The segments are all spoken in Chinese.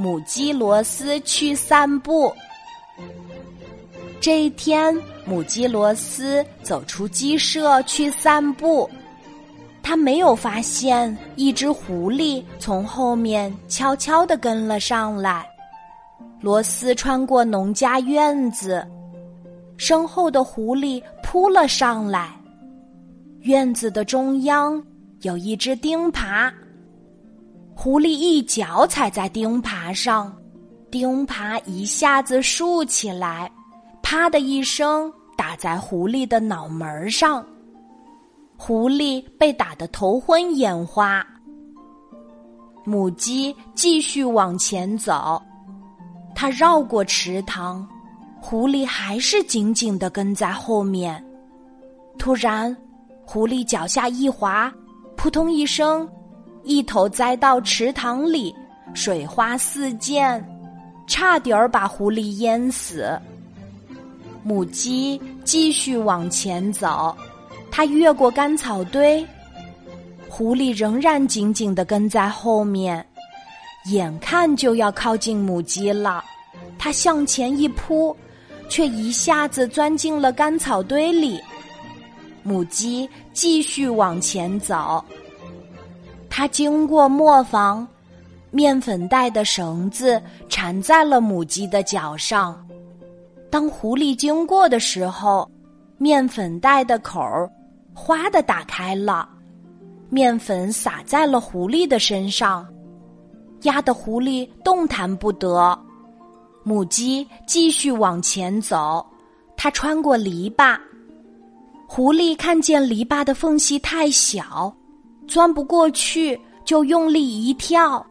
母鸡罗斯去散步。这一天，母鸡罗斯走出鸡舍去散步，他没有发现一只狐狸从后面悄悄地跟了上来。罗斯穿过农家院子，身后的狐狸扑了上来。院子的中央有一只钉耙。狐狸一脚踩在钉耙上，钉耙一下子竖起来，啪的一声打在狐狸的脑门上。狐狸被打得头昏眼花。母鸡继续往前走，它绕过池塘，狐狸还是紧紧的跟在后面。突然，狐狸脚下一滑，扑通一声。一头栽到池塘里，水花四溅，差点儿把狐狸淹死。母鸡继续往前走，它越过干草堆，狐狸仍然紧紧的跟在后面，眼看就要靠近母鸡了，它向前一扑，却一下子钻进了干草堆里。母鸡继续往前走。他经过磨坊，面粉袋的绳子缠在了母鸡的脚上。当狐狸经过的时候，面粉袋的口儿哗的打开了，面粉洒在了狐狸的身上，压得狐狸动弹不得。母鸡继续往前走，它穿过篱笆，狐狸看见篱笆的缝隙太小。钻不过去，就用力一跳，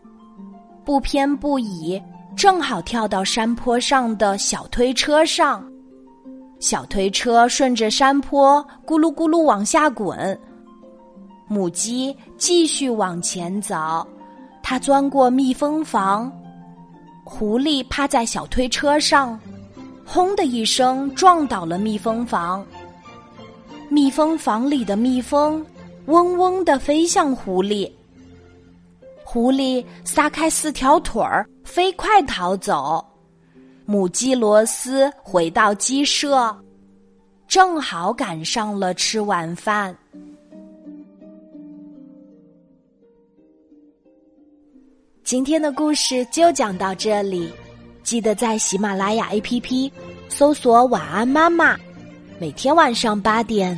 不偏不倚，正好跳到山坡上的小推车上。小推车顺着山坡咕噜咕噜往下滚。母鸡继续往前走，它钻过蜜蜂房，狐狸趴在小推车上，轰的一声撞倒了蜜蜂房。蜜蜂房里的蜜蜂。嗡嗡的飞向狐狸，狐狸撒开四条腿儿，飞快逃走。母鸡罗斯回到鸡舍，正好赶上了吃晚饭。今天的故事就讲到这里，记得在喜马拉雅 APP 搜索“晚安妈妈”，每天晚上八点。